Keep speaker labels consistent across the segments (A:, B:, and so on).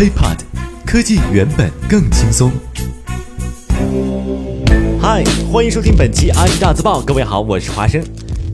A: HiPod，科技原本更轻松。
B: 嗨，欢迎收听本期 IT 大字报。各位好，我是华生。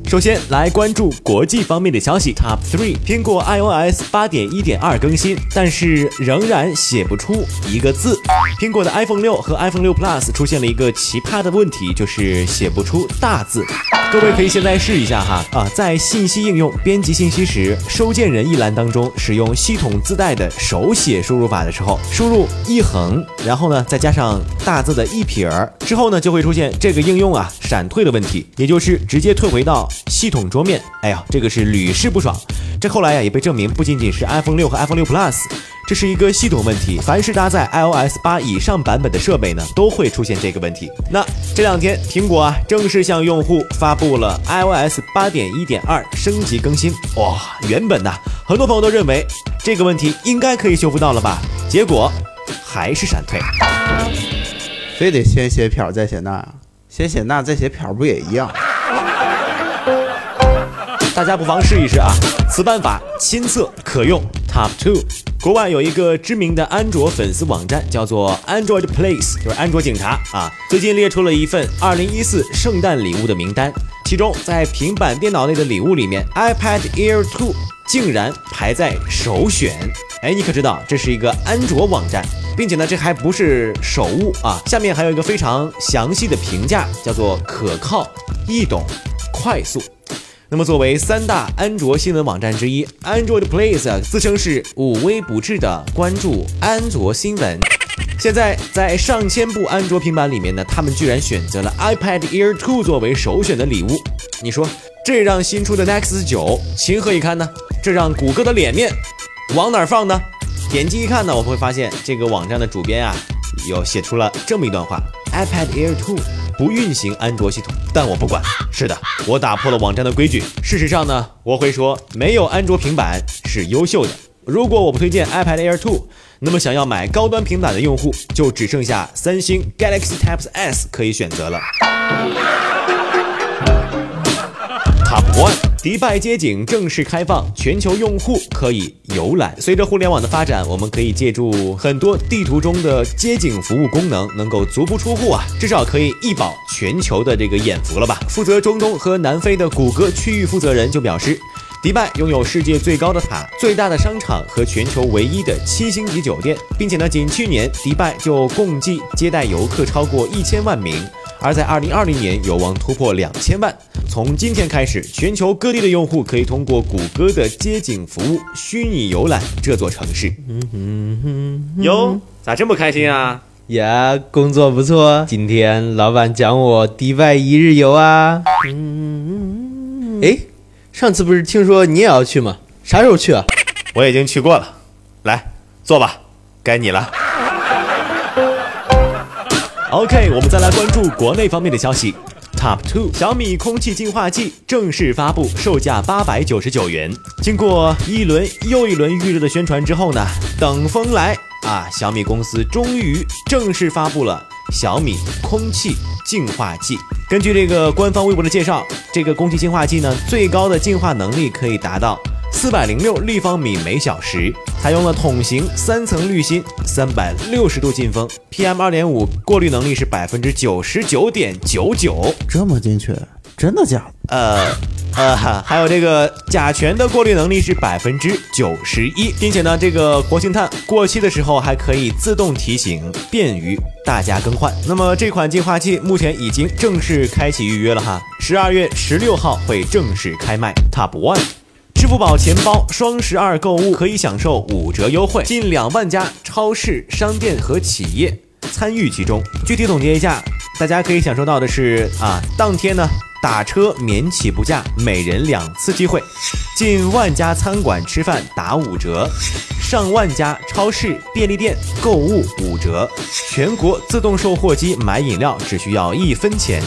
B: 首先来关注国际方面的消息。Top three，苹果 iOS 八点一点二更新，但是仍然写不出一个字。苹果的 iPhone 六和 iPhone 六 Plus 出现了一个奇葩的问题，就是写不出大字。各位可以现在试一下哈啊，在信息应用编辑信息时，收件人一栏当中使用系统自带的手写输入法的时候，输入一横，然后呢再加上大字的一撇儿之后呢，就会出现这个应用啊闪退的问题，也就是直接退回到系统桌面。哎呀，这个是屡试不爽。这后来呀也被证明不仅仅是 iPhone 六和 iPhone 六 Plus。这是一个系统问题，凡是搭载 iOS 八以上版本的设备呢，都会出现这个问题。那这两天，苹果啊正式向用户发布了 iOS 八点一点二升级更新。哇，原本呢，很多朋友都认为这个问题应该可以修复到了吧，结果还是闪退。
C: 非得先写撇再写捺，先写捺再写撇不也一样？
B: 大家不妨试一试啊，此办法亲测可用。Top two，国外有一个知名的安卓粉丝网站叫做 Android Police，就是安卓警察啊。最近列出了一份2014圣诞礼物的名单，其中在平板电脑类的礼物里面，iPad Air 2竟然排在首选。哎，你可知道这是一个安卓网站，并且呢，这还不是首物啊。下面还有一个非常详细的评价，叫做可靠、易懂、快速。那么，作为三大安卓新闻网站之一，Android Place 自称是无微不至的关注安卓新闻。现在，在上千部安卓平板里面呢，他们居然选择了 iPad Air 2作为首选的礼物。你说，这让新出的 Nexus 9情何以堪呢？这让谷歌的脸面往哪儿放呢？点击一看呢，我们会发现这个网站的主编啊，有写出了这么一段话：iPad Air 2。不运行安卓系统，但我不管。是的，我打破了网站的规矩。事实上呢，我会说没有安卓平板是优秀的。如果我不推荐 iPad Air 2，那么想要买高端平板的用户就只剩下三星 Galaxy Tab S 可以选择了。Top One。迪拜街景正式开放，全球用户可以游览。随着互联网的发展，我们可以借助很多地图中的街景服务功能，能够足不出户啊，至少可以一饱全球的这个眼福了吧？负责中东和南非的谷歌区域负责人就表示，迪拜拥有世界最高的塔、最大的商场和全球唯一的七星级酒店，并且呢，仅去年迪拜就共计接待游客超过一千万名。而在二零二零年有望突破两千万。从今天开始，全球各地的用户可以通过谷歌的街景服务虚拟游览这座城市。哟，咋这么开心啊？
C: 呀，工作不错，今天老板讲我迪拜一日游啊。哎，上次不是听说你也要去吗？啥时候去啊？
B: 我已经去过了。来，坐吧，该你了。OK，我们再来关注国内方面的消息。Top two，小米空气净化器正式发布，售价八百九十九元。经过一轮又一轮预热的宣传之后呢，等风来啊，小米公司终于正式发布了小米空气净化器。根据这个官方微博的介绍，这个空气净化器呢，最高的净化能力可以达到。四百零六立方米每小时，采用了桶型三层滤芯，三百六十度进风，PM 二点五过滤能力是百分之九十九点九九，
C: 这么精确，真的假
B: 的？呃呃，还有这个甲醛的过滤能力是百分之九十一，并且呢，这个活性炭过期的时候还可以自动提醒，便于大家更换。那么这款净化器目前已经正式开启预约了哈，十二月十六号会正式开卖。Top One。支付宝钱包双十二购物可以享受五折优惠，近两万家超市、商店和企业参与其中。具体总结一下，大家可以享受到的是啊，当天呢打车免起步价，每人两次机会；近万家餐馆吃饭打五折，上万家超市、便利店购物五折，全国自动售货机买饮料只需要一分钱。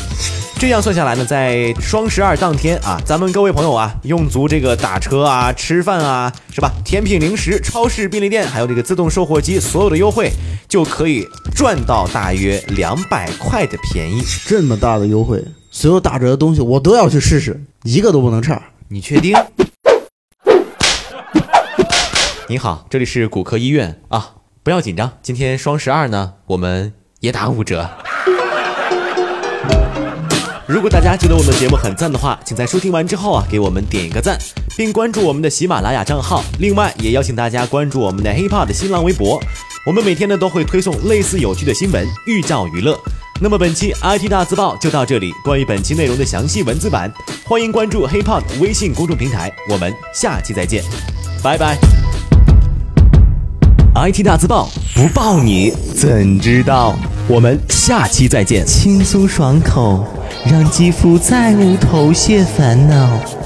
B: 这样算下来呢，在双十二当天啊，咱们各位朋友啊，用足这个打车啊、吃饭啊，是吧？甜品、零食、超市、便利店，还有这个自动售货机，所有的优惠就可以赚到大约两百块的便宜。
C: 这么大的优惠，所有打折的东西我都要去试试，一个都不能差。
B: 你确定？你好，这里是骨科医院啊。不要紧张，今天双十二呢，我们也打五折。如果大家觉得我们的节目很赞的话，请在收听完之后啊，给我们点一个赞，并关注我们的喜马拉雅账号。另外，也邀请大家关注我们的 HipHop 的新浪微博，我们每天呢都会推送类似有趣的新闻，寓教于乐。那么本期 IT 大字报就到这里，关于本期内容的详细文字版，欢迎关注 HipHop 微信公众平台。我们下期再见，拜拜。IT 大字报不报你怎知道？我们下期再见。
D: 轻松爽口，让肌肤再无头屑烦恼。